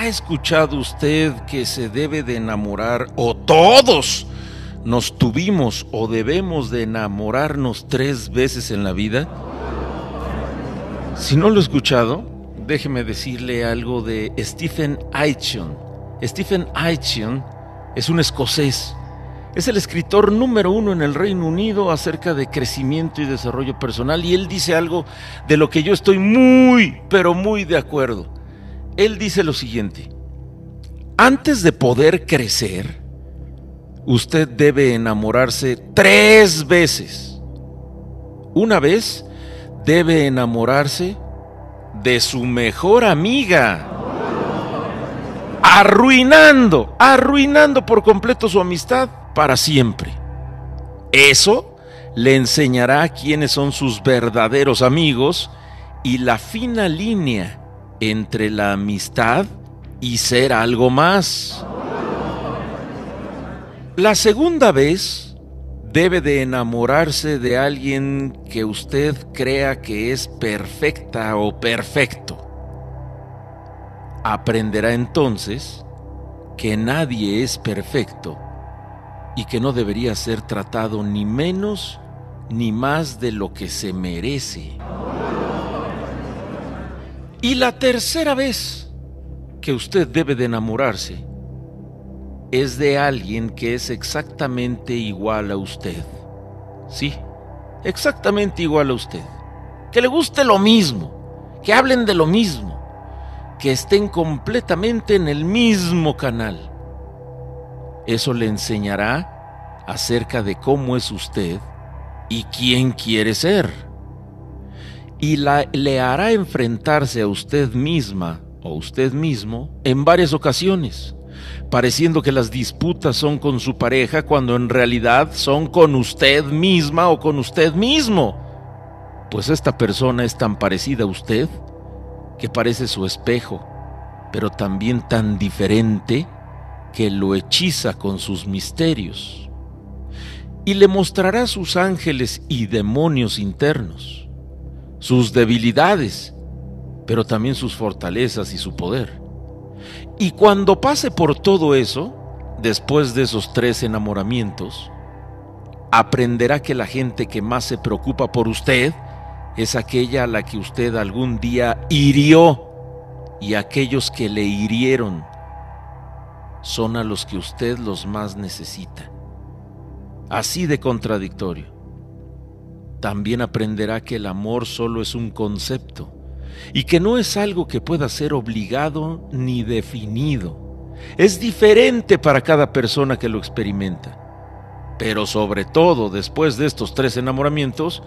¿Ha escuchado usted que se debe de enamorar o todos nos tuvimos o debemos de enamorarnos tres veces en la vida? Si no lo he escuchado, déjeme decirle algo de Stephen Eichen. Stephen Eichen es un escocés. Es el escritor número uno en el Reino Unido acerca de crecimiento y desarrollo personal y él dice algo de lo que yo estoy muy, pero muy de acuerdo. Él dice lo siguiente, antes de poder crecer, usted debe enamorarse tres veces. Una vez debe enamorarse de su mejor amiga. Arruinando, arruinando por completo su amistad para siempre. Eso le enseñará quiénes son sus verdaderos amigos y la fina línea entre la amistad y ser algo más. La segunda vez debe de enamorarse de alguien que usted crea que es perfecta o perfecto. Aprenderá entonces que nadie es perfecto y que no debería ser tratado ni menos ni más de lo que se merece. Y la tercera vez que usted debe de enamorarse es de alguien que es exactamente igual a usted. Sí, exactamente igual a usted. Que le guste lo mismo, que hablen de lo mismo, que estén completamente en el mismo canal. Eso le enseñará acerca de cómo es usted y quién quiere ser. Y la, le hará enfrentarse a usted misma o usted mismo en varias ocasiones pareciendo que las disputas son con su pareja cuando en realidad son con usted misma o con usted mismo. Pues esta persona es tan parecida a usted que parece su espejo, pero también tan diferente que lo hechiza con sus misterios. Y le mostrará sus ángeles y demonios internos, sus debilidades, pero también sus fortalezas y su poder. Y cuando pase por todo eso, después de esos tres enamoramientos, aprenderá que la gente que más se preocupa por usted es aquella a la que usted algún día hirió y aquellos que le hirieron son a los que usted los más necesita. Así de contradictorio. También aprenderá que el amor solo es un concepto y que no es algo que pueda ser obligado ni definido. Es diferente para cada persona que lo experimenta. Pero sobre todo después de estos tres enamoramientos,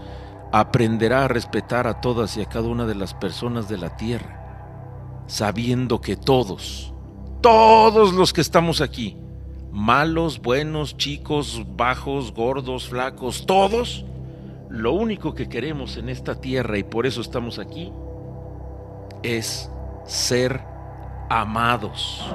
aprenderá a respetar a todas y a cada una de las personas de la tierra, sabiendo que todos, todos los que estamos aquí, malos, buenos, chicos, bajos, gordos, flacos, todos, lo único que queremos en esta tierra y por eso estamos aquí es ser amados.